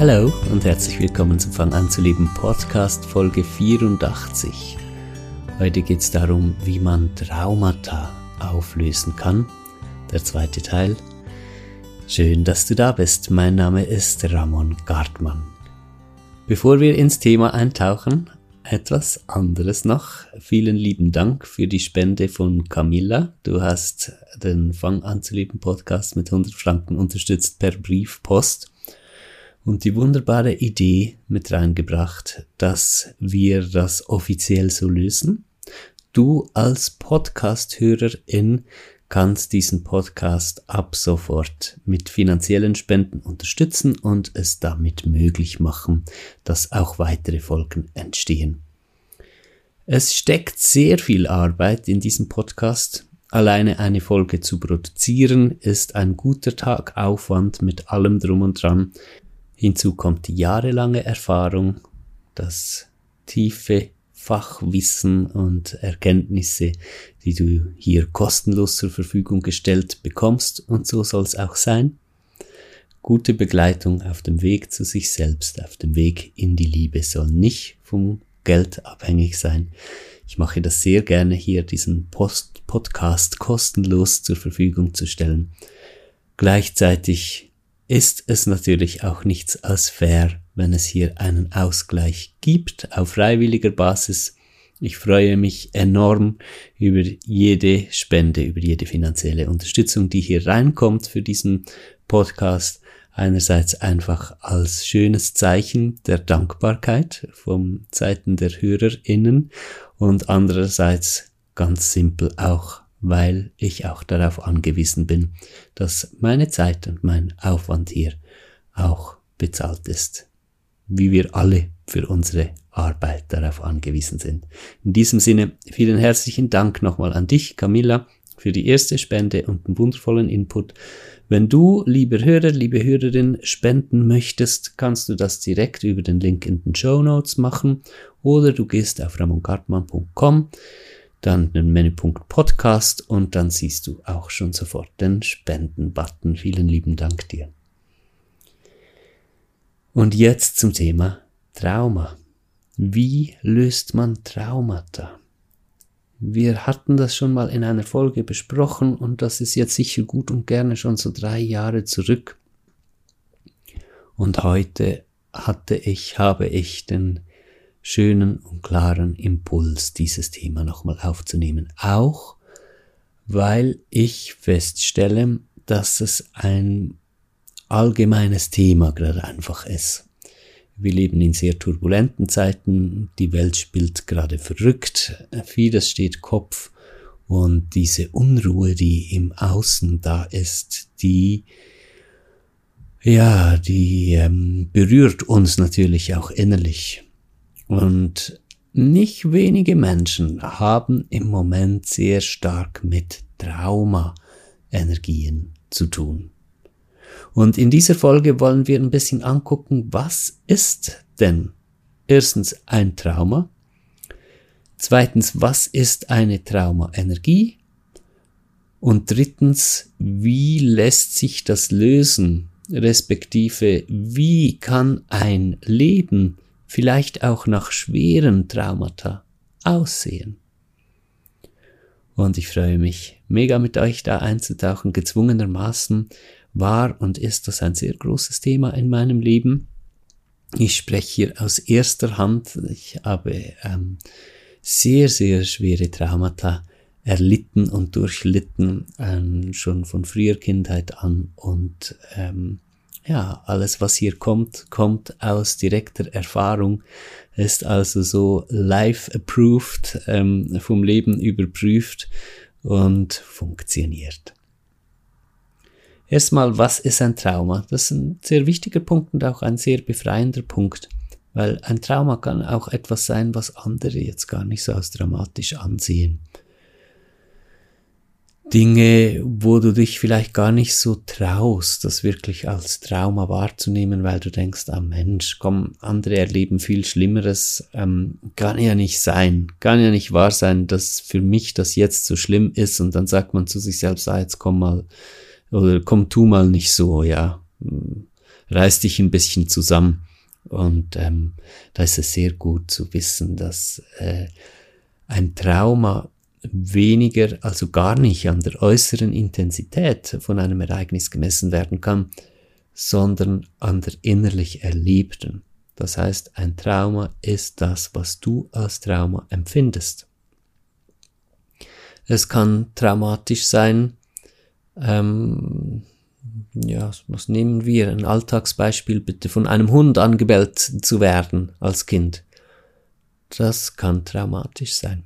Hallo und herzlich willkommen zum Fang an zu leben Podcast Folge 84. Heute geht es darum, wie man Traumata auflösen kann. Der zweite Teil. Schön, dass du da bist. Mein Name ist Ramon Gartmann. Bevor wir ins Thema eintauchen, etwas anderes noch. Vielen lieben Dank für die Spende von Camilla. Du hast den Fang an zu leben Podcast mit 100 Franken unterstützt per Briefpost und die wunderbare Idee mit reingebracht, dass wir das offiziell so lösen. Du als Podcast-Hörerin kannst diesen Podcast ab sofort mit finanziellen Spenden unterstützen und es damit möglich machen, dass auch weitere Folgen entstehen. Es steckt sehr viel Arbeit in diesem Podcast. Alleine eine Folge zu produzieren ist ein guter Tag Aufwand mit allem drum und dran. Hinzu kommt die jahrelange Erfahrung, das tiefe Fachwissen und Erkenntnisse, die du hier kostenlos zur Verfügung gestellt bekommst und so soll es auch sein. Gute Begleitung auf dem Weg zu sich selbst, auf dem Weg in die Liebe soll nicht vom Geld abhängig sein. Ich mache das sehr gerne hier, diesen Post Podcast kostenlos zur Verfügung zu stellen. Gleichzeitig ist es natürlich auch nichts als fair, wenn es hier einen Ausgleich gibt auf freiwilliger Basis. Ich freue mich enorm über jede Spende, über jede finanzielle Unterstützung, die hier reinkommt für diesen Podcast. Einerseits einfach als schönes Zeichen der Dankbarkeit vom Seiten der HörerInnen und andererseits ganz simpel auch, weil ich auch darauf angewiesen bin, dass meine Zeit und mein Aufwand hier auch bezahlt ist wie wir alle für unsere Arbeit darauf angewiesen sind. In diesem Sinne, vielen herzlichen Dank nochmal an dich, Camilla, für die erste Spende und den wundervollen Input. Wenn du, lieber Hörer, liebe Hörerin, spenden möchtest, kannst du das direkt über den Link in den Show Notes machen oder du gehst auf ramongartmann.com, dann den Menüpunkt Podcast und dann siehst du auch schon sofort den Spenden-Button. Vielen lieben Dank dir. Und jetzt zum Thema Trauma. Wie löst man Traumata? Wir hatten das schon mal in einer Folge besprochen und das ist jetzt sicher gut und gerne schon so drei Jahre zurück. Und heute hatte ich, habe ich den schönen und klaren Impuls, dieses Thema nochmal aufzunehmen. Auch weil ich feststelle, dass es ein allgemeines Thema gerade einfach ist. Wir leben in sehr turbulenten Zeiten, die Welt spielt gerade verrückt, vieles steht Kopf und diese Unruhe, die im Außen da ist, die ja, die ähm, berührt uns natürlich auch innerlich. Und nicht wenige Menschen haben im Moment sehr stark mit Trauma-Energien zu tun. Und in dieser Folge wollen wir ein bisschen angucken, was ist denn erstens ein Trauma? Zweitens, was ist eine Traumaenergie? Und drittens, wie lässt sich das lösen? Respektive, wie kann ein Leben vielleicht auch nach schweren Traumata aussehen? Und ich freue mich mega mit euch da einzutauchen, gezwungenermaßen war und ist das ein sehr großes Thema in meinem Leben. Ich spreche hier aus erster Hand. Ich habe ähm, sehr, sehr schwere Traumata erlitten und durchlitten, ähm, schon von früher Kindheit an. Und ähm, ja, alles, was hier kommt, kommt aus direkter Erfahrung, ist also so live-approved, ähm, vom Leben überprüft und funktioniert. Erstmal, was ist ein Trauma? Das ist ein sehr wichtiger Punkt und auch ein sehr befreiender Punkt, weil ein Trauma kann auch etwas sein, was andere jetzt gar nicht so als dramatisch ansehen. Dinge, wo du dich vielleicht gar nicht so traust, das wirklich als Trauma wahrzunehmen, weil du denkst, ah Mensch, komm, andere erleben viel Schlimmeres, ähm, kann ja nicht sein, kann ja nicht wahr sein, dass für mich das jetzt so schlimm ist und dann sagt man zu sich selbst, ah, jetzt komm mal, oder komm tu mal nicht so, ja. reiß dich ein bisschen zusammen. Und ähm, da ist es sehr gut zu wissen, dass äh, ein Trauma weniger, also gar nicht an der äußeren Intensität von einem Ereignis gemessen werden kann, sondern an der innerlich Erlebten. Das heißt, ein Trauma ist das, was du als Trauma empfindest. Es kann traumatisch sein, ähm, ja, was nehmen wir? Ein Alltagsbeispiel bitte von einem Hund angebellt zu werden als Kind. Das kann traumatisch sein.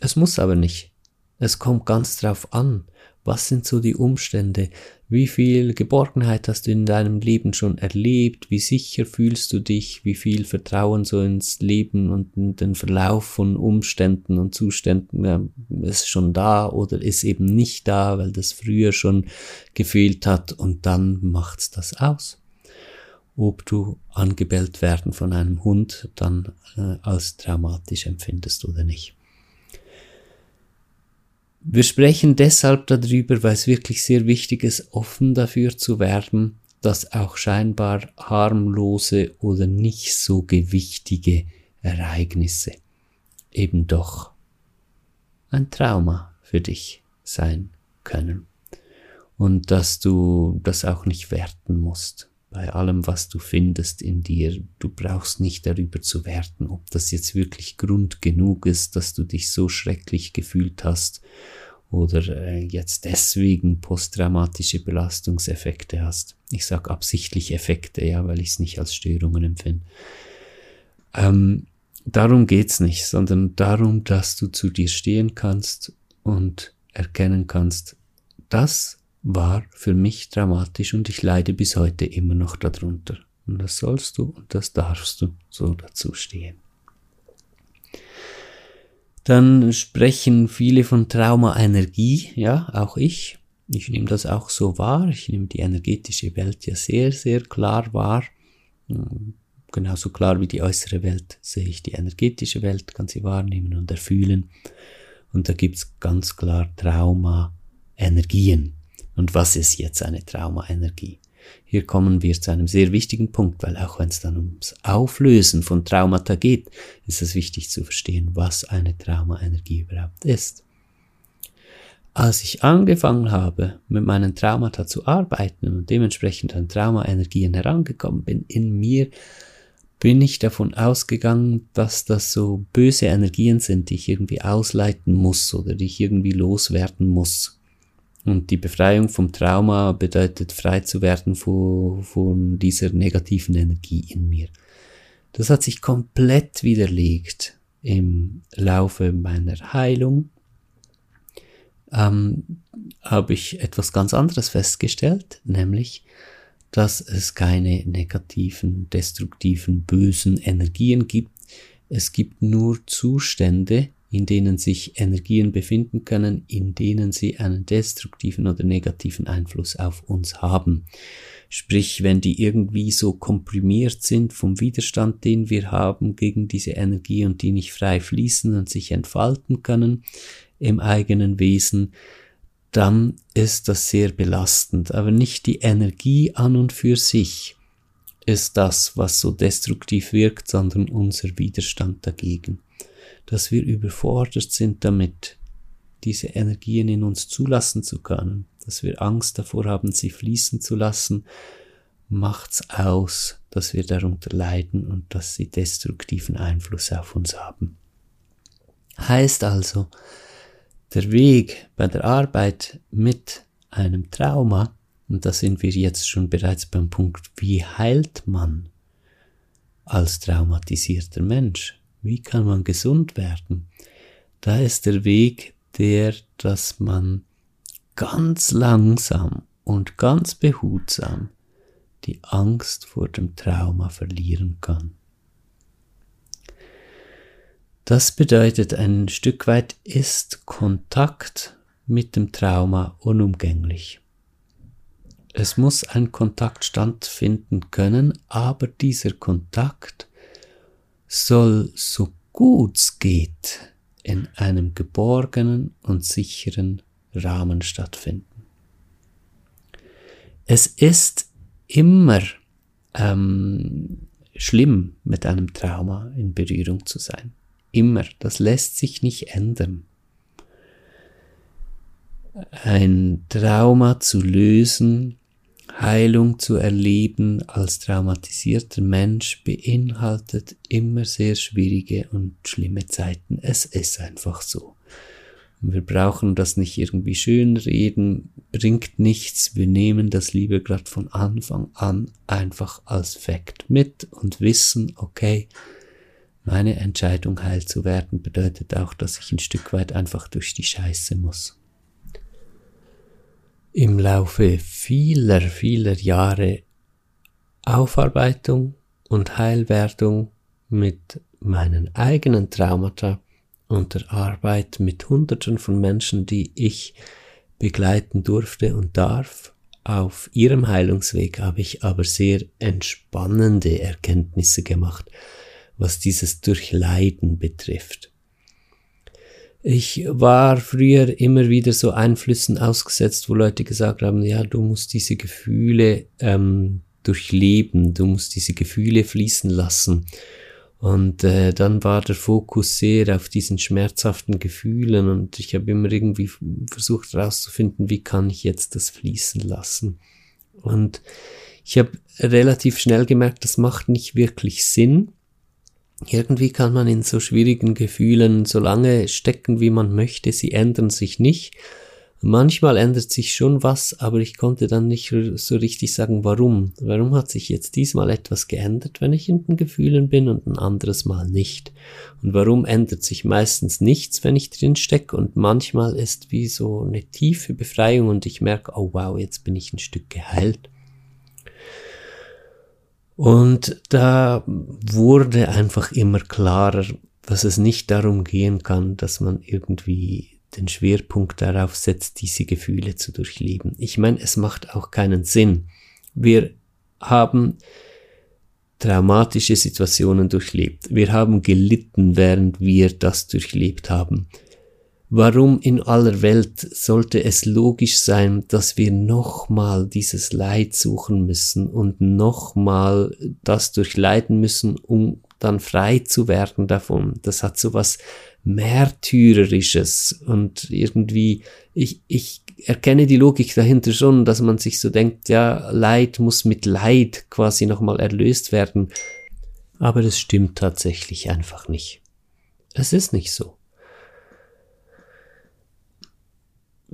Es muss aber nicht. Es kommt ganz drauf an, was sind so die Umstände? Wie viel Geborgenheit hast du in deinem Leben schon erlebt? Wie sicher fühlst du dich? Wie viel Vertrauen so ins Leben und in den Verlauf von Umständen und Zuständen ja, ist schon da oder ist eben nicht da, weil das früher schon gefehlt hat und dann macht's das aus. Ob du angebellt werden von einem Hund dann äh, als traumatisch empfindest oder nicht. Wir sprechen deshalb darüber, weil es wirklich sehr wichtig ist, offen dafür zu werben, dass auch scheinbar harmlose oder nicht so gewichtige Ereignisse eben doch ein Trauma für dich sein können. Und dass du das auch nicht werten musst bei allem, was du findest in dir. Du brauchst nicht darüber zu werten, ob das jetzt wirklich Grund genug ist, dass du dich so schrecklich gefühlt hast oder äh, jetzt deswegen posttraumatische Belastungseffekte hast. Ich sage absichtlich Effekte, ja, weil ich es nicht als Störungen empfinde. Ähm, darum geht's nicht, sondern darum, dass du zu dir stehen kannst und erkennen kannst, das war für mich dramatisch und ich leide bis heute immer noch darunter. Und das sollst du und das darfst du so dazu stehen. Dann sprechen viele von Trauma-Energie, ja, auch ich. Ich nehme das auch so wahr. Ich nehme die energetische Welt ja sehr, sehr klar wahr. Genauso klar wie die äußere Welt sehe ich die energetische Welt, kann sie wahrnehmen und erfühlen. Und da gibt's ganz klar Trauma-Energien. Und was ist jetzt eine Traumaenergie? Hier kommen wir zu einem sehr wichtigen Punkt, weil auch wenn es dann ums Auflösen von Traumata geht, ist es wichtig zu verstehen, was eine Traumaenergie überhaupt ist. Als ich angefangen habe, mit meinen Traumata zu arbeiten und dementsprechend an Traumaenergien herangekommen bin, in mir bin ich davon ausgegangen, dass das so böse Energien sind, die ich irgendwie ausleiten muss oder die ich irgendwie loswerden muss. Und die Befreiung vom Trauma bedeutet frei zu werden von, von dieser negativen Energie in mir. Das hat sich komplett widerlegt im Laufe meiner Heilung. Ähm, habe ich etwas ganz anderes festgestellt, nämlich, dass es keine negativen, destruktiven, bösen Energien gibt. Es gibt nur Zustände, in denen sich Energien befinden können, in denen sie einen destruktiven oder negativen Einfluss auf uns haben. Sprich, wenn die irgendwie so komprimiert sind vom Widerstand, den wir haben gegen diese Energie und die nicht frei fließen und sich entfalten können im eigenen Wesen, dann ist das sehr belastend. Aber nicht die Energie an und für sich ist das, was so destruktiv wirkt, sondern unser Widerstand dagegen dass wir überfordert sind damit, diese Energien in uns zulassen zu können, dass wir Angst davor haben, sie fließen zu lassen, macht's aus, dass wir darunter leiden und dass sie destruktiven Einfluss auf uns haben. Heißt also, der Weg bei der Arbeit mit einem Trauma, und da sind wir jetzt schon bereits beim Punkt, wie heilt man als traumatisierter Mensch? Wie kann man gesund werden? Da ist der Weg der, dass man ganz langsam und ganz behutsam die Angst vor dem Trauma verlieren kann. Das bedeutet, ein Stück weit ist Kontakt mit dem Trauma unumgänglich. Es muss ein Kontakt stattfinden können, aber dieser Kontakt soll so gut's geht in einem geborgenen und sicheren Rahmen stattfinden. Es ist immer ähm, schlimm, mit einem Trauma in Berührung zu sein. Immer. Das lässt sich nicht ändern. Ein Trauma zu lösen, Heilung zu erleben als traumatisierter Mensch beinhaltet immer sehr schwierige und schlimme Zeiten. Es ist einfach so. Wir brauchen das nicht irgendwie schön reden, bringt nichts. Wir nehmen das Liebe gerade von Anfang an einfach als Fakt mit und wissen, okay, meine Entscheidung heil zu werden bedeutet auch, dass ich ein Stück weit einfach durch die Scheiße muss. Im Laufe vieler, vieler Jahre Aufarbeitung und Heilwerdung mit meinen eigenen Traumata und der Arbeit mit Hunderten von Menschen, die ich begleiten durfte und darf. Auf ihrem Heilungsweg habe ich aber sehr entspannende Erkenntnisse gemacht, was dieses Durchleiden betrifft. Ich war früher immer wieder so Einflüssen ausgesetzt, wo Leute gesagt haben, ja, du musst diese Gefühle ähm, durchleben, du musst diese Gefühle fließen lassen. Und äh, dann war der Fokus sehr auf diesen schmerzhaften Gefühlen und ich habe immer irgendwie versucht herauszufinden, wie kann ich jetzt das fließen lassen. Und ich habe relativ schnell gemerkt, das macht nicht wirklich Sinn. Irgendwie kann man in so schwierigen Gefühlen so lange stecken, wie man möchte, sie ändern sich nicht. Manchmal ändert sich schon was, aber ich konnte dann nicht so richtig sagen, warum. Warum hat sich jetzt diesmal etwas geändert, wenn ich in den Gefühlen bin und ein anderes Mal nicht? Und warum ändert sich meistens nichts, wenn ich drin stecke und manchmal ist wie so eine tiefe Befreiung und ich merke, oh wow, jetzt bin ich ein Stück geheilt. Und da wurde einfach immer klarer, dass es nicht darum gehen kann, dass man irgendwie den Schwerpunkt darauf setzt, diese Gefühle zu durchleben. Ich meine, es macht auch keinen Sinn. Wir haben traumatische Situationen durchlebt. Wir haben gelitten, während wir das durchlebt haben. Warum in aller Welt sollte es logisch sein, dass wir nochmal dieses Leid suchen müssen und nochmal das durchleiden müssen, um dann frei zu werden davon? Das hat so was Märtyrerisches und irgendwie, ich, ich erkenne die Logik dahinter schon, dass man sich so denkt, ja, Leid muss mit Leid quasi nochmal erlöst werden. Aber es stimmt tatsächlich einfach nicht. Es ist nicht so.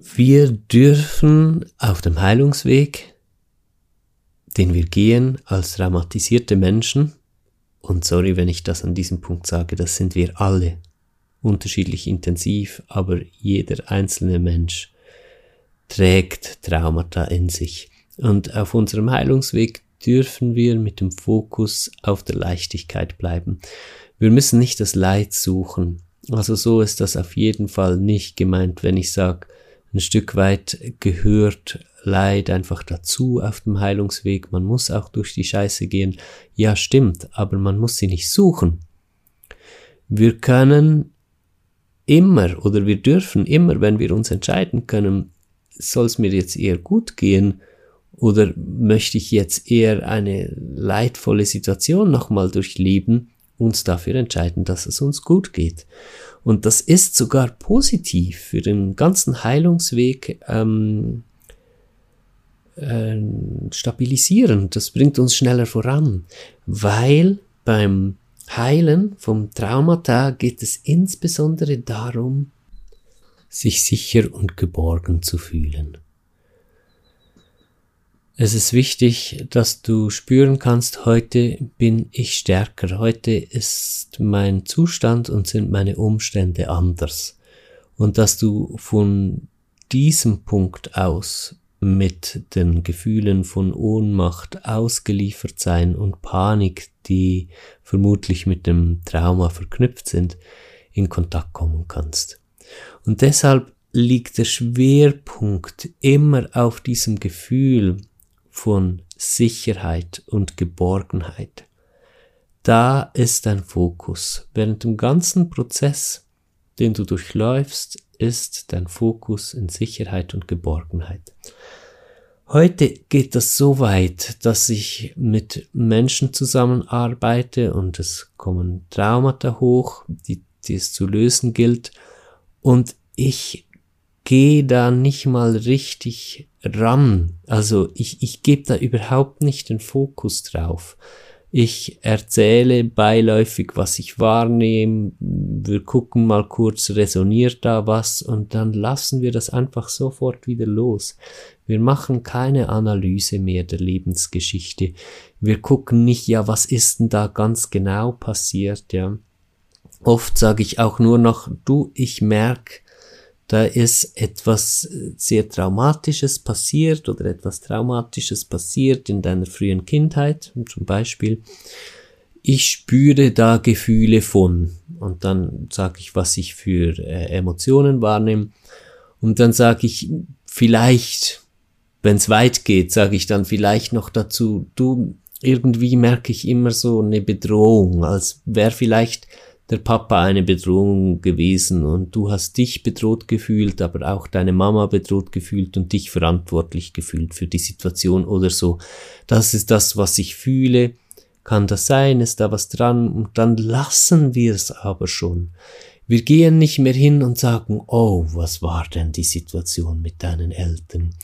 Wir dürfen auf dem Heilungsweg, den wir gehen als traumatisierte Menschen, und sorry, wenn ich das an diesem Punkt sage, das sind wir alle, unterschiedlich intensiv, aber jeder einzelne Mensch trägt Traumata in sich. Und auf unserem Heilungsweg dürfen wir mit dem Fokus auf der Leichtigkeit bleiben. Wir müssen nicht das Leid suchen. Also so ist das auf jeden Fall nicht gemeint, wenn ich sage, ein Stück weit gehört Leid einfach dazu auf dem Heilungsweg. Man muss auch durch die Scheiße gehen. Ja, stimmt, aber man muss sie nicht suchen. Wir können immer oder wir dürfen immer, wenn wir uns entscheiden können, soll es mir jetzt eher gut gehen oder möchte ich jetzt eher eine leidvolle Situation nochmal durchleben, uns dafür entscheiden, dass es uns gut geht. Und das ist sogar positiv für den ganzen Heilungsweg ähm, äh, stabilisierend. Das bringt uns schneller voran, weil beim Heilen vom Traumata geht es insbesondere darum, sich sicher und geborgen zu fühlen. Es ist wichtig, dass du spüren kannst, heute bin ich stärker, heute ist mein Zustand und sind meine Umstände anders. Und dass du von diesem Punkt aus mit den Gefühlen von Ohnmacht, ausgeliefert sein und Panik, die vermutlich mit dem Trauma verknüpft sind, in Kontakt kommen kannst. Und deshalb liegt der Schwerpunkt immer auf diesem Gefühl von Sicherheit und Geborgenheit. Da ist dein Fokus. Während dem ganzen Prozess, den du durchläufst, ist dein Fokus in Sicherheit und Geborgenheit. Heute geht das so weit, dass ich mit Menschen zusammenarbeite und es kommen Traumata hoch, die, die es zu lösen gilt. Und ich gehe da nicht mal richtig ran. Also ich, ich gebe da überhaupt nicht den Fokus drauf. Ich erzähle beiläufig, was ich wahrnehme. Wir gucken mal kurz, resoniert da was und dann lassen wir das einfach sofort wieder los. Wir machen keine Analyse mehr der Lebensgeschichte. Wir gucken nicht, ja, was ist denn da ganz genau passiert, ja. Oft sage ich auch nur noch, du, ich merk, da ist etwas äh, sehr Traumatisches passiert oder etwas Traumatisches passiert in deiner frühen Kindheit, zum Beispiel. Ich spüre da Gefühle von und dann sage ich, was ich für äh, Emotionen wahrnehme und dann sage ich vielleicht, wenn es weit geht, sage ich dann vielleicht noch dazu, du irgendwie merke ich immer so eine Bedrohung, als wäre vielleicht der Papa eine Bedrohung gewesen und du hast dich bedroht gefühlt, aber auch deine Mama bedroht gefühlt und dich verantwortlich gefühlt für die Situation oder so. Das ist das, was ich fühle. Kann das sein? Ist da was dran? Und dann lassen wir es aber schon. Wir gehen nicht mehr hin und sagen, oh, was war denn die Situation mit deinen Eltern?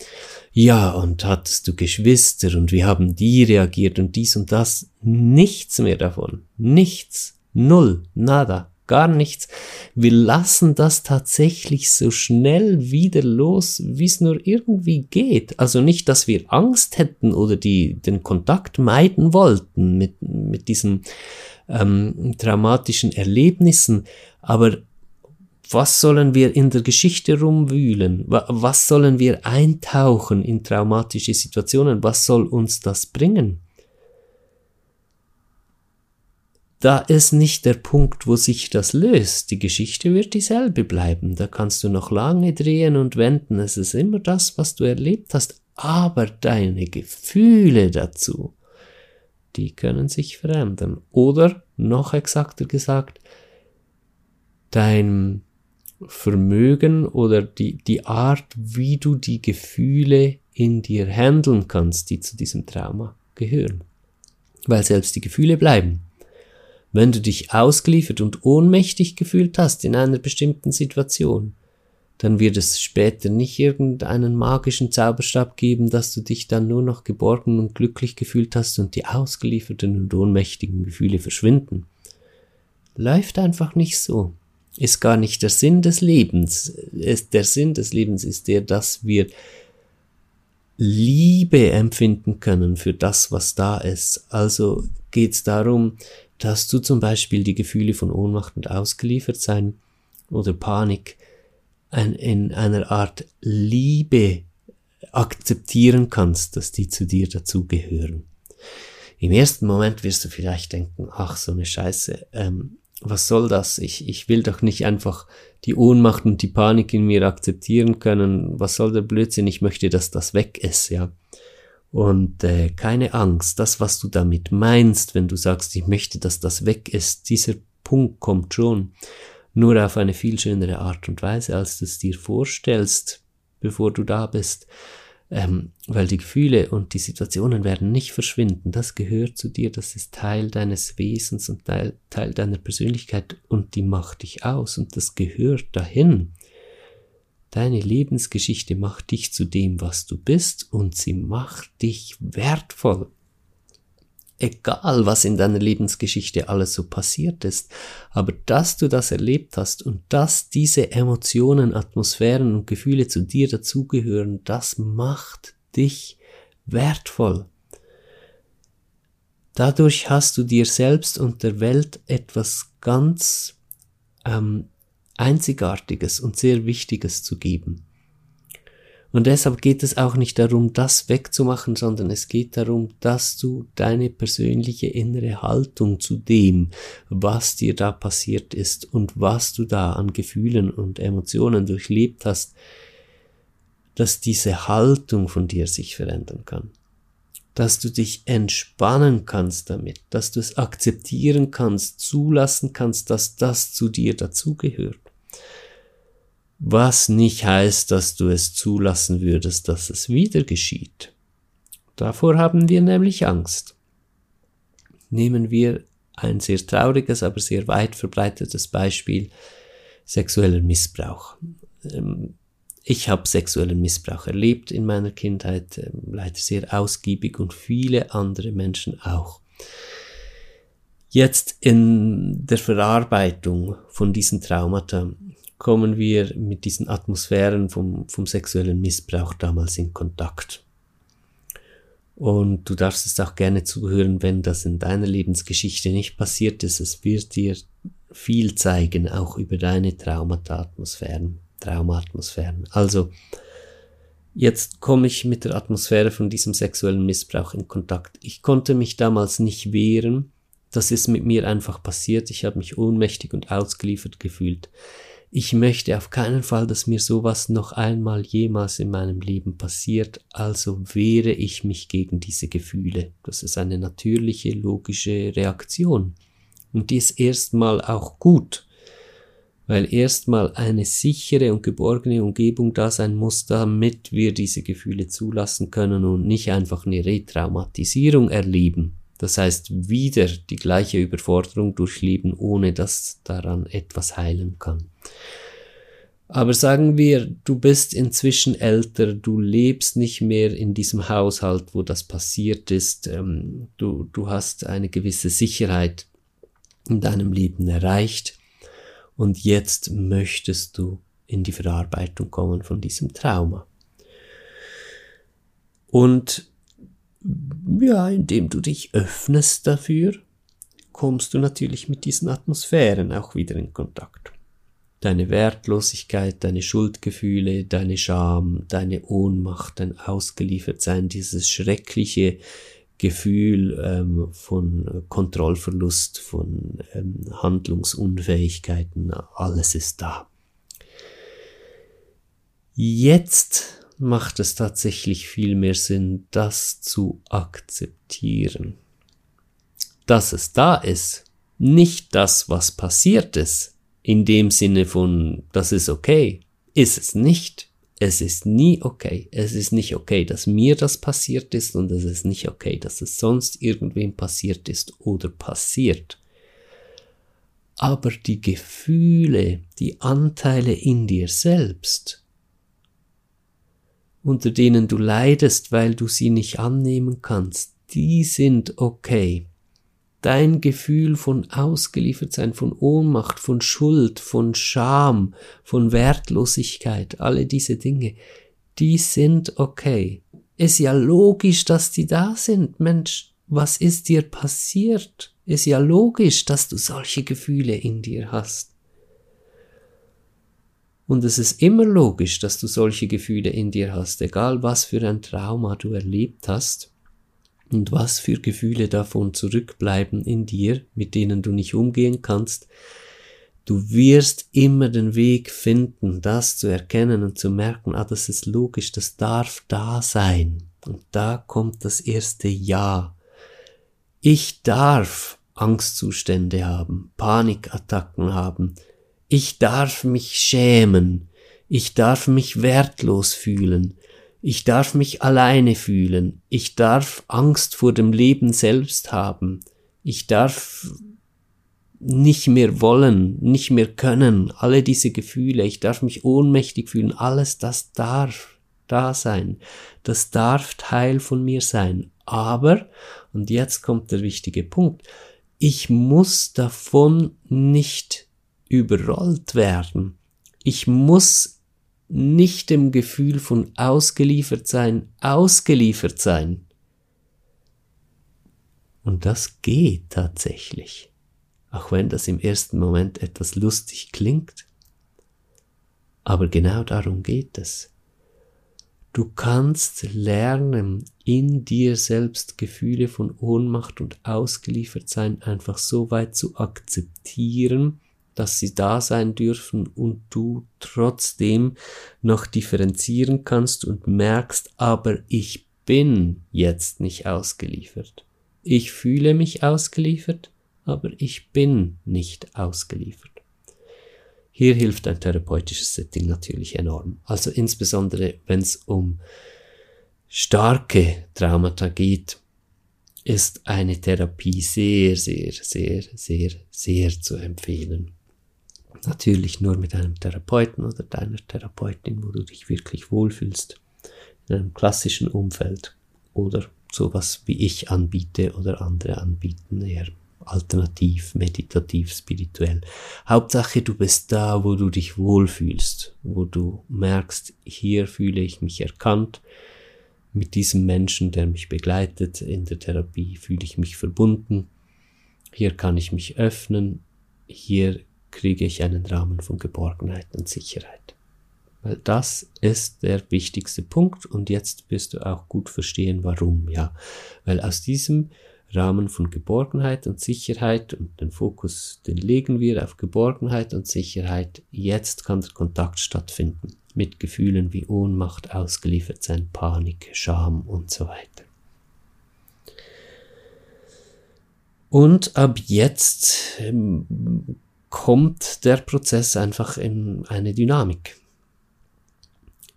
Ja, und hattest du Geschwister und wie haben die reagiert und dies und das? Nichts mehr davon. Nichts. Null, nada, gar nichts. Wir lassen das tatsächlich so schnell wieder los, wie es nur irgendwie geht. Also nicht, dass wir Angst hätten oder die, den Kontakt meiden wollten mit, mit diesen ähm, traumatischen Erlebnissen, aber was sollen wir in der Geschichte rumwühlen? Was sollen wir eintauchen in traumatische Situationen? Was soll uns das bringen? Da ist nicht der Punkt, wo sich das löst. Die Geschichte wird dieselbe bleiben. Da kannst du noch lange drehen und wenden. Es ist immer das, was du erlebt hast. Aber deine Gefühle dazu, die können sich verändern. Oder, noch exakter gesagt, dein Vermögen oder die, die Art, wie du die Gefühle in dir handeln kannst, die zu diesem Trauma gehören. Weil selbst die Gefühle bleiben. Wenn du dich ausgeliefert und ohnmächtig gefühlt hast in einer bestimmten Situation, dann wird es später nicht irgendeinen magischen Zauberstab geben, dass du dich dann nur noch geborgen und glücklich gefühlt hast und die ausgelieferten und ohnmächtigen Gefühle verschwinden. Läuft einfach nicht so. Ist gar nicht der Sinn des Lebens. Der Sinn des Lebens ist der, dass wir Liebe empfinden können für das, was da ist. Also geht es darum, dass du zum Beispiel die Gefühle von Ohnmacht und Ausgeliefertsein oder Panik in einer Art Liebe akzeptieren kannst, dass die zu dir dazugehören. Im ersten Moment wirst du vielleicht denken, ach so eine Scheiße, ähm, was soll das? Ich, ich will doch nicht einfach die Ohnmacht und die Panik in mir akzeptieren können. Was soll der Blödsinn? Ich möchte, dass das weg ist, ja. Und äh, keine Angst, das, was du damit meinst, wenn du sagst, ich möchte, dass das weg ist, dieser Punkt kommt schon nur auf eine viel schönere Art und Weise, als du es dir vorstellst, bevor du da bist. Ähm, weil die Gefühle und die Situationen werden nicht verschwinden. Das gehört zu dir, das ist Teil deines Wesens und Teil, Teil deiner Persönlichkeit und die macht dich aus und das gehört dahin. Deine Lebensgeschichte macht dich zu dem, was du bist und sie macht dich wertvoll. Egal, was in deiner Lebensgeschichte alles so passiert ist, aber dass du das erlebt hast und dass diese Emotionen, Atmosphären und Gefühle zu dir dazugehören, das macht dich wertvoll. Dadurch hast du dir selbst und der Welt etwas ganz ähm, Einzigartiges und sehr Wichtiges zu geben. Und deshalb geht es auch nicht darum, das wegzumachen, sondern es geht darum, dass du deine persönliche innere Haltung zu dem, was dir da passiert ist und was du da an Gefühlen und Emotionen durchlebt hast, dass diese Haltung von dir sich verändern kann. Dass du dich entspannen kannst damit, dass du es akzeptieren kannst, zulassen kannst, dass das zu dir dazugehört. Was nicht heißt, dass du es zulassen würdest, dass es wieder geschieht. Davor haben wir nämlich Angst. Nehmen wir ein sehr trauriges, aber sehr weit verbreitetes Beispiel sexueller Missbrauch. Ähm, ich habe sexuellen Missbrauch erlebt in meiner Kindheit, ähm, leider sehr ausgiebig und viele andere Menschen auch. Jetzt in der Verarbeitung von diesen Traumata kommen wir mit diesen Atmosphären vom, vom sexuellen Missbrauch damals in Kontakt. Und du darfst es auch gerne zuhören, wenn das in deiner Lebensgeschichte nicht passiert ist. Es wird dir viel zeigen, auch über deine Traumata-Atmosphären, Traumatmosphären. Also, jetzt komme ich mit der Atmosphäre von diesem sexuellen Missbrauch in Kontakt. Ich konnte mich damals nicht wehren. Das ist mit mir einfach passiert. Ich habe mich ohnmächtig und ausgeliefert gefühlt ich möchte auf keinen Fall, dass mir sowas noch einmal jemals in meinem Leben passiert, also wehre ich mich gegen diese Gefühle. Das ist eine natürliche, logische Reaktion. Und die ist erstmal auch gut, weil erstmal eine sichere und geborgene Umgebung da sein muss, damit wir diese Gefühle zulassen können und nicht einfach eine Retraumatisierung erleben. Das heißt, wieder die gleiche Überforderung durchleben, ohne dass daran etwas heilen kann. Aber sagen wir, du bist inzwischen älter, du lebst nicht mehr in diesem Haushalt, wo das passiert ist, ähm, du, du hast eine gewisse Sicherheit in deinem Leben erreicht und jetzt möchtest du in die Verarbeitung kommen von diesem Trauma. Und ja, indem du dich öffnest dafür, kommst du natürlich mit diesen Atmosphären auch wieder in Kontakt. Deine Wertlosigkeit, deine Schuldgefühle, deine Scham, deine Ohnmacht, dein Ausgeliefertsein, dieses schreckliche Gefühl ähm, von Kontrollverlust, von ähm, Handlungsunfähigkeiten, alles ist da. Jetzt macht es tatsächlich viel mehr Sinn, das zu akzeptieren. Dass es da ist, nicht das, was passiert ist, in dem Sinne von, das ist okay, ist es nicht. Es ist nie okay. Es ist nicht okay, dass mir das passiert ist und es ist nicht okay, dass es sonst irgendwem passiert ist oder passiert. Aber die Gefühle, die Anteile in dir selbst, unter denen du leidest, weil du sie nicht annehmen kannst, die sind okay. Dein Gefühl von Ausgeliefertsein, von Ohnmacht, von Schuld, von Scham, von Wertlosigkeit, alle diese Dinge, die sind okay. Ist ja logisch, dass die da sind. Mensch, was ist dir passiert? Ist ja logisch, dass du solche Gefühle in dir hast. Und es ist immer logisch, dass du solche Gefühle in dir hast, egal was für ein Trauma du erlebt hast und was für Gefühle davon zurückbleiben in dir, mit denen du nicht umgehen kannst. Du wirst immer den Weg finden, das zu erkennen und zu merken, ah, das ist logisch, das darf da sein. Und da kommt das erste Ja. Ich darf Angstzustände haben, Panikattacken haben, ich darf mich schämen, ich darf mich wertlos fühlen, ich darf mich alleine fühlen, ich darf Angst vor dem Leben selbst haben, ich darf nicht mehr wollen, nicht mehr können, alle diese Gefühle, ich darf mich ohnmächtig fühlen, alles das darf da sein, das darf Teil von mir sein. Aber, und jetzt kommt der wichtige Punkt, ich muss davon nicht überrollt werden. Ich muss nicht dem Gefühl von ausgeliefert sein, ausgeliefert sein. Und das geht tatsächlich, auch wenn das im ersten Moment etwas lustig klingt. Aber genau darum geht es. Du kannst lernen, in dir selbst Gefühle von Ohnmacht und ausgeliefert sein einfach so weit zu akzeptieren, dass sie da sein dürfen und du trotzdem noch differenzieren kannst und merkst, aber ich bin jetzt nicht ausgeliefert. Ich fühle mich ausgeliefert, aber ich bin nicht ausgeliefert. Hier hilft ein therapeutisches Setting natürlich enorm. Also insbesondere, wenn es um starke Traumata geht, ist eine Therapie sehr, sehr, sehr, sehr, sehr zu empfehlen. Natürlich nur mit einem Therapeuten oder deiner Therapeutin, wo du dich wirklich wohlfühlst, in einem klassischen Umfeld oder sowas wie ich anbiete oder andere anbieten, eher alternativ, meditativ, spirituell. Hauptsache, du bist da, wo du dich wohlfühlst, wo du merkst, hier fühle ich mich erkannt, mit diesem Menschen, der mich begleitet in der Therapie, fühle ich mich verbunden, hier kann ich mich öffnen, hier kriege ich einen Rahmen von Geborgenheit und Sicherheit. Weil das ist der wichtigste Punkt und jetzt wirst du auch gut verstehen, warum, ja. Weil aus diesem Rahmen von Geborgenheit und Sicherheit und den Fokus, den legen wir auf Geborgenheit und Sicherheit. Jetzt kann der Kontakt stattfinden mit Gefühlen wie Ohnmacht, ausgeliefert sein, Panik, Scham und so weiter. Und ab jetzt ähm, kommt der Prozess einfach in eine Dynamik.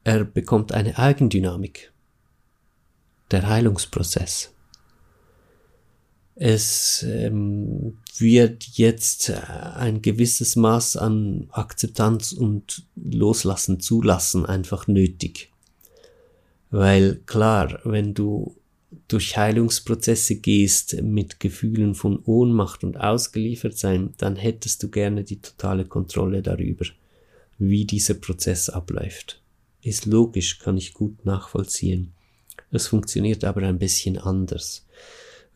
Er bekommt eine Eigendynamik. Der Heilungsprozess. Es ähm, wird jetzt ein gewisses Maß an Akzeptanz und Loslassen, Zulassen einfach nötig. Weil klar, wenn du durch Heilungsprozesse gehst mit Gefühlen von Ohnmacht und ausgeliefert sein, dann hättest du gerne die totale Kontrolle darüber, wie dieser Prozess abläuft. Ist logisch, kann ich gut nachvollziehen. Es funktioniert aber ein bisschen anders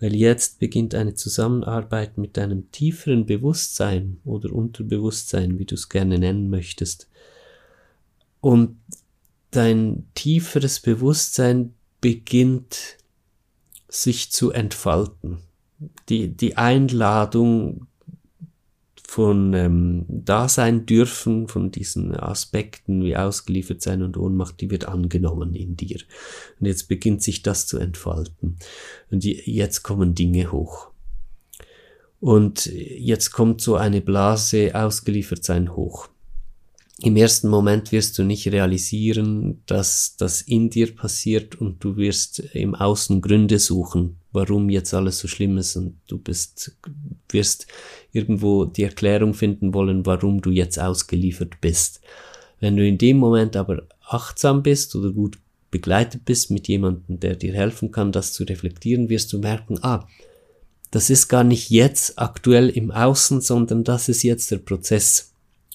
weil jetzt beginnt eine Zusammenarbeit mit deinem tieferen Bewusstsein oder Unterbewusstsein, wie du es gerne nennen möchtest. Und dein tieferes Bewusstsein beginnt sich zu entfalten. Die, die Einladung von ähm, Dasein dürfen, von diesen Aspekten wie ausgeliefert sein und Ohnmacht, die wird angenommen in dir. Und jetzt beginnt sich das zu entfalten. Und die, jetzt kommen Dinge hoch. Und jetzt kommt so eine Blase ausgeliefert sein hoch. Im ersten Moment wirst du nicht realisieren, dass das in dir passiert und du wirst im Außen Gründe suchen, warum jetzt alles so schlimm ist und du bist, wirst irgendwo die Erklärung finden wollen, warum du jetzt ausgeliefert bist. Wenn du in dem Moment aber achtsam bist oder gut begleitet bist mit jemandem, der dir helfen kann, das zu reflektieren, wirst du merken, ah, das ist gar nicht jetzt aktuell im Außen, sondern das ist jetzt der Prozess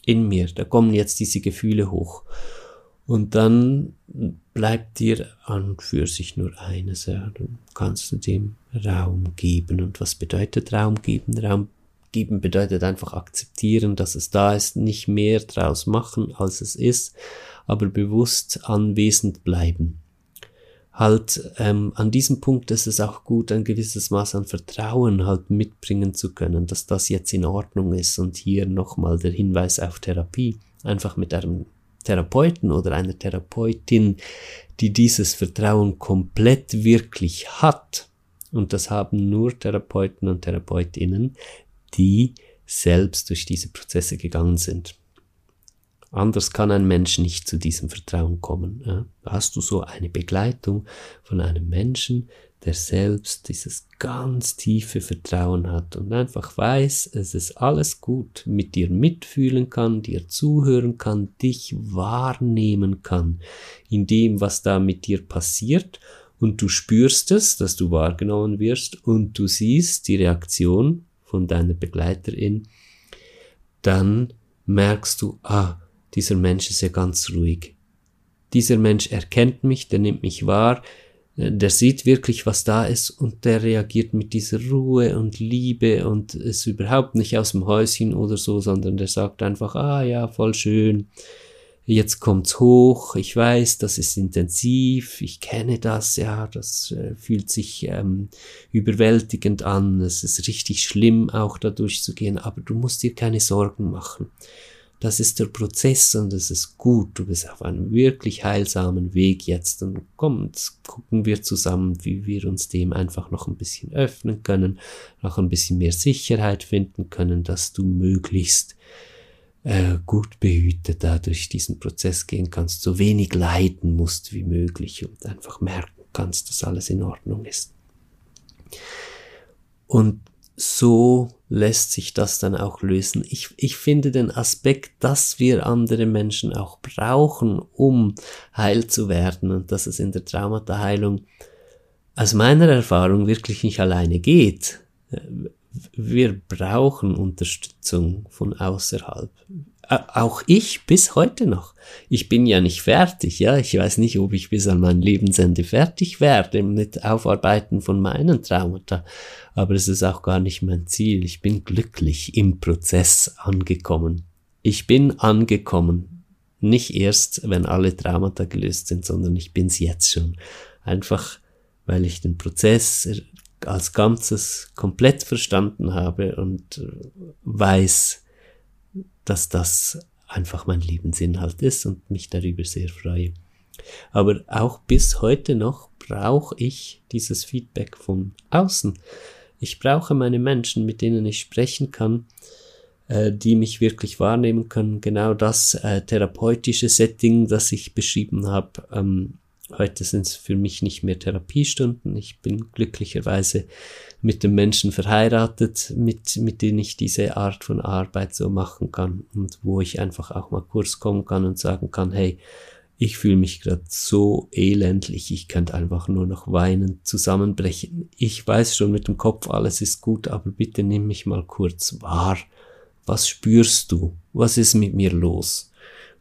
in mir. Da kommen jetzt diese Gefühle hoch. Und dann bleibt dir an und für sich nur eines, ja, dann kannst du dem Raum geben. Und was bedeutet Raum geben? Raum geben bedeutet einfach akzeptieren, dass es da ist, nicht mehr draus machen, als es ist, aber bewusst anwesend bleiben. Halt, ähm, an diesem Punkt ist es auch gut, ein gewisses Maß an Vertrauen halt mitbringen zu können, dass das jetzt in Ordnung ist. Und hier nochmal der Hinweis auf Therapie. Einfach mit einem Therapeuten oder einer Therapeutin, die dieses Vertrauen komplett wirklich hat, und das haben nur Therapeuten und Therapeutinnen, die selbst durch diese Prozesse gegangen sind. Anders kann ein Mensch nicht zu diesem Vertrauen kommen. Hast du so eine Begleitung von einem Menschen, der selbst dieses ganz tiefe Vertrauen hat und einfach weiß, es ist alles gut, mit dir mitfühlen kann, dir zuhören kann, dich wahrnehmen kann in dem, was da mit dir passiert und du spürst es, dass du wahrgenommen wirst und du siehst die Reaktion von deiner Begleiterin, dann merkst du, ah, dieser Mensch ist ja ganz ruhig. Dieser Mensch erkennt mich, der nimmt mich wahr, der sieht wirklich, was da ist und der reagiert mit dieser Ruhe und Liebe und ist überhaupt nicht aus dem Häuschen oder so, sondern der sagt einfach, ah ja, voll schön. Jetzt kommt's hoch, ich weiß, das ist intensiv, ich kenne das, ja, das äh, fühlt sich ähm, überwältigend an, es ist richtig schlimm auch da durchzugehen, aber du musst dir keine Sorgen machen das ist der Prozess und es ist gut. Du bist auf einem wirklich heilsamen Weg jetzt und komm, gucken wir zusammen, wie wir uns dem einfach noch ein bisschen öffnen können, noch ein bisschen mehr Sicherheit finden können, dass du möglichst äh, gut behütet da durch diesen Prozess gehen kannst, so wenig leiden musst wie möglich und einfach merken kannst, dass alles in Ordnung ist. Und so lässt sich das dann auch lösen. Ich, ich finde den Aspekt, dass wir andere Menschen auch brauchen, um heil zu werden und dass es in der Traumata-Heilung aus meiner Erfahrung wirklich nicht alleine geht. Wir brauchen Unterstützung von außerhalb auch ich bis heute noch. Ich bin ja nicht fertig, ja. Ich weiß nicht, ob ich bis an mein Lebensende fertig werde mit Aufarbeiten von meinen Traumata. Aber es ist auch gar nicht mein Ziel. Ich bin glücklich im Prozess angekommen. Ich bin angekommen. Nicht erst, wenn alle Traumata gelöst sind, sondern ich bin's jetzt schon. Einfach, weil ich den Prozess als Ganzes komplett verstanden habe und weiß, dass das einfach mein Lebensinhalt ist und mich darüber sehr freue. Aber auch bis heute noch brauche ich dieses Feedback von außen. Ich brauche meine Menschen, mit denen ich sprechen kann, äh, die mich wirklich wahrnehmen können. Genau das äh, therapeutische Setting, das ich beschrieben habe, ähm, Heute sind es für mich nicht mehr Therapiestunden. Ich bin glücklicherweise mit den Menschen verheiratet, mit, mit denen ich diese Art von Arbeit so machen kann und wo ich einfach auch mal kurz kommen kann und sagen kann, hey, ich fühle mich gerade so elendlich, ich könnte einfach nur noch weinen, zusammenbrechen. Ich weiß schon mit dem Kopf, alles ist gut, aber bitte nimm mich mal kurz wahr. Was spürst du? Was ist mit mir los?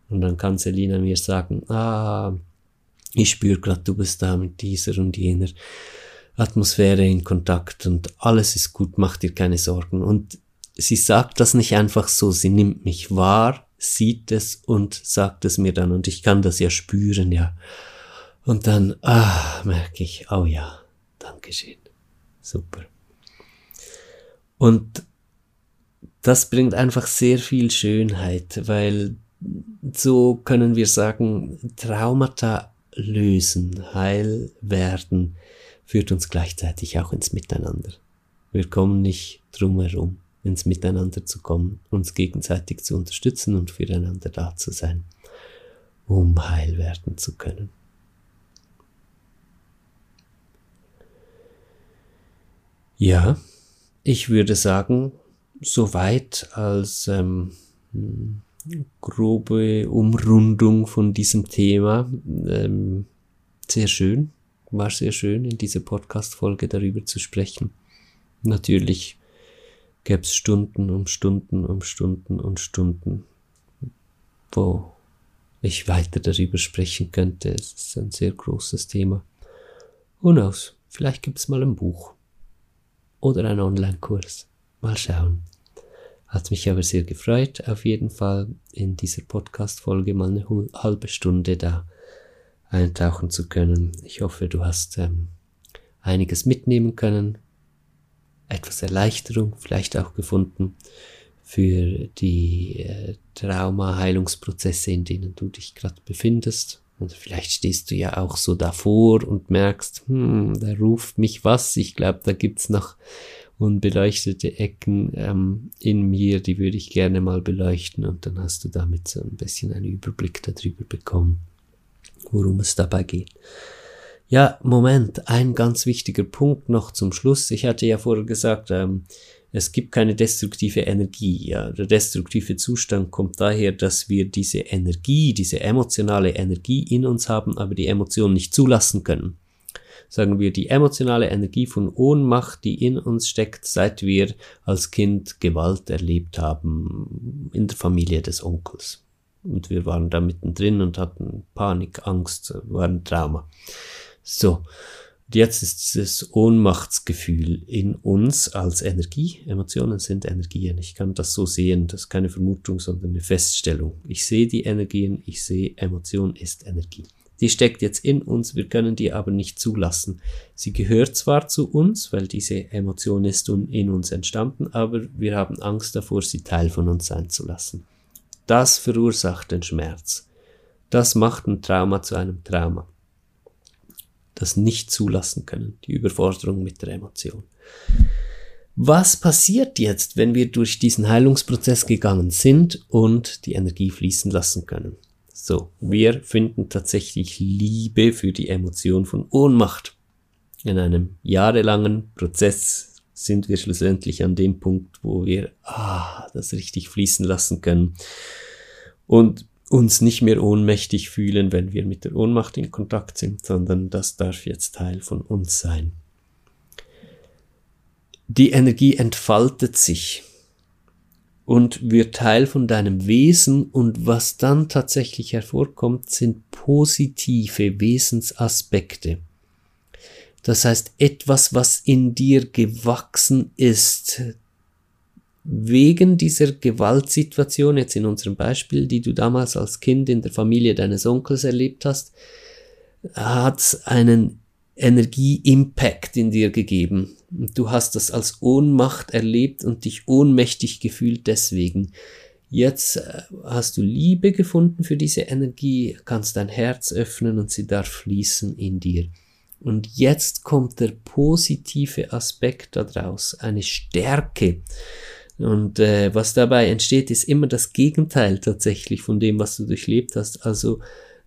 Und dann kann Selina mir sagen, ah, ich spüre gerade, du bist da mit dieser und jener Atmosphäre in Kontakt und alles ist gut, mach dir keine Sorgen. Und sie sagt das nicht einfach so, sie nimmt mich wahr, sieht es und sagt es mir dann und ich kann das ja spüren, ja. Und dann, ah, merke ich, oh ja, Dankeschön. Super. Und das bringt einfach sehr viel Schönheit, weil so können wir sagen, Traumata lösen, heil werden, führt uns gleichzeitig auch ins Miteinander. Wir kommen nicht drum herum, ins Miteinander zu kommen, uns gegenseitig zu unterstützen und füreinander da zu sein, um heil werden zu können. Ja, ich würde sagen, soweit als ähm, grobe Umrundung von diesem Thema. Ähm, sehr schön, war sehr schön, in dieser Podcast-Folge darüber zu sprechen. Natürlich gäbe es Stunden um Stunden um Stunden und Stunden, wo ich weiter darüber sprechen könnte. Es ist ein sehr großes Thema. Who knows? Vielleicht gibt es mal ein Buch oder einen Online-Kurs. Mal schauen. Hat mich aber sehr gefreut, auf jeden Fall in dieser Podcast-Folge mal eine halbe Stunde da eintauchen zu können. Ich hoffe, du hast ähm, einiges mitnehmen können, etwas Erleichterung vielleicht auch gefunden für die äh, Trauma-Heilungsprozesse, in denen du dich gerade befindest. Und vielleicht stehst du ja auch so davor und merkst, hm, da ruft mich was. Ich glaube, da gibt's noch und beleuchtete Ecken ähm, in mir, die würde ich gerne mal beleuchten und dann hast du damit so ein bisschen einen Überblick darüber bekommen, worum es dabei geht. Ja, Moment, ein ganz wichtiger Punkt noch zum Schluss. Ich hatte ja vorher gesagt, ähm, es gibt keine destruktive Energie. Ja. Der destruktive Zustand kommt daher, dass wir diese Energie, diese emotionale Energie in uns haben, aber die Emotionen nicht zulassen können sagen wir, die emotionale Energie von Ohnmacht, die in uns steckt, seit wir als Kind Gewalt erlebt haben in der Familie des Onkels. Und wir waren da mittendrin und hatten Panik, Angst, waren Trauma. So. Jetzt ist dieses Ohnmachtsgefühl in uns als Energie. Emotionen sind Energien. Ich kann das so sehen. Das ist keine Vermutung, sondern eine Feststellung. Ich sehe die Energien. Ich sehe, Emotion ist Energie. Die steckt jetzt in uns, wir können die aber nicht zulassen. Sie gehört zwar zu uns, weil diese Emotion ist in uns entstanden, aber wir haben Angst davor, sie Teil von uns sein zu lassen. Das verursacht den Schmerz. Das macht ein Trauma zu einem Trauma. Das nicht zulassen können, die Überforderung mit der Emotion. Was passiert jetzt, wenn wir durch diesen Heilungsprozess gegangen sind und die Energie fließen lassen können? So, wir finden tatsächlich Liebe für die Emotion von Ohnmacht. in einem jahrelangen Prozess sind wir schlussendlich an dem Punkt, wo wir ah, das richtig fließen lassen können und uns nicht mehr ohnmächtig fühlen, wenn wir mit der Ohnmacht in Kontakt sind, sondern das darf jetzt Teil von uns sein. Die Energie entfaltet sich und wird Teil von deinem Wesen und was dann tatsächlich hervorkommt, sind positive Wesensaspekte. Das heißt, etwas, was in dir gewachsen ist, wegen dieser Gewaltsituation, jetzt in unserem Beispiel, die du damals als Kind in der Familie deines Onkels erlebt hast, hat einen Energie-Impact in dir gegeben. Du hast das als Ohnmacht erlebt und dich ohnmächtig gefühlt deswegen. Jetzt äh, hast du Liebe gefunden für diese Energie, kannst dein Herz öffnen und sie darf fließen in dir. Und jetzt kommt der positive Aspekt daraus, eine Stärke. Und äh, was dabei entsteht, ist immer das Gegenteil tatsächlich von dem, was du durchlebt hast. Also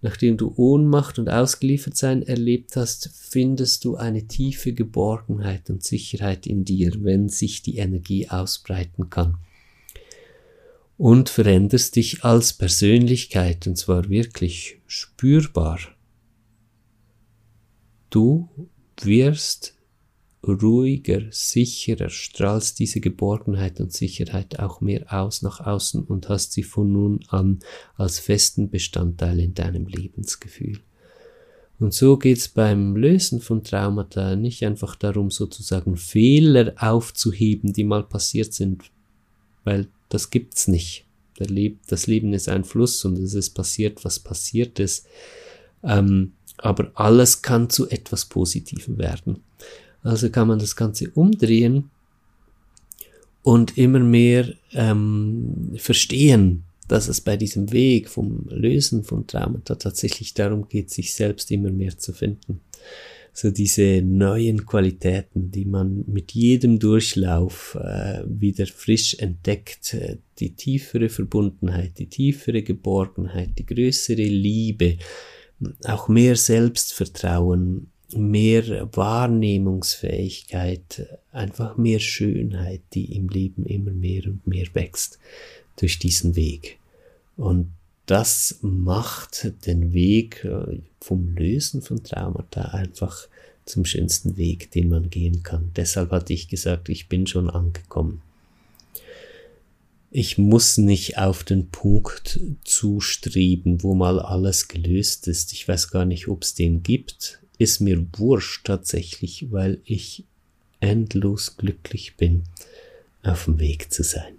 nachdem du Ohnmacht und Ausgeliefertsein erlebt hast, findest du eine tiefe Geborgenheit und Sicherheit in dir, wenn sich die Energie ausbreiten kann. Und veränderst dich als Persönlichkeit, und zwar wirklich spürbar. Du wirst ruhiger, sicherer, strahlst diese Geborgenheit und Sicherheit auch mehr aus nach außen und hast sie von nun an als festen Bestandteil in deinem Lebensgefühl. Und so geht's beim Lösen von Traumata nicht einfach darum, sozusagen Fehler aufzuheben, die mal passiert sind, weil das gibt's nicht. Das Leben ist ein Fluss und es ist passiert, was passiert ist. Ähm, aber alles kann zu etwas Positivem werden. Also kann man das Ganze umdrehen und immer mehr ähm, verstehen, dass es bei diesem Weg vom Lösen von Traumata tatsächlich darum geht, sich selbst immer mehr zu finden. So diese neuen Qualitäten, die man mit jedem Durchlauf äh, wieder frisch entdeckt, äh, die tiefere Verbundenheit, die tiefere Geborgenheit, die größere Liebe, auch mehr Selbstvertrauen, mehr Wahrnehmungsfähigkeit, einfach mehr Schönheit, die im Leben immer mehr und mehr wächst durch diesen Weg. Und das macht den Weg äh, vom Lösen von Traumata einfach zum schönsten Weg, den man gehen kann. Deshalb hatte ich gesagt, ich bin schon angekommen ich muss nicht auf den Punkt zustreben, wo mal alles gelöst ist. Ich weiß gar nicht, ob es den gibt. Ist mir wurscht tatsächlich, weil ich endlos glücklich bin, auf dem Weg zu sein.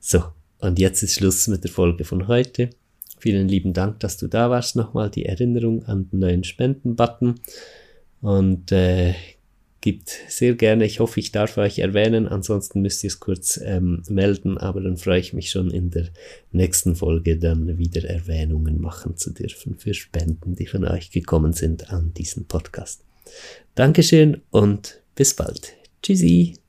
So, und jetzt ist Schluss mit der Folge von heute. Vielen lieben Dank, dass du da warst. Nochmal die Erinnerung an den neuen Spenden-Button. Und äh, gibt sehr gerne. Ich hoffe, ich darf euch erwähnen. Ansonsten müsst ihr es kurz ähm, melden, aber dann freue ich mich schon in der nächsten Folge dann wieder Erwähnungen machen zu dürfen für Spenden, die von euch gekommen sind an diesen Podcast. Dankeschön und bis bald. Tschüssi.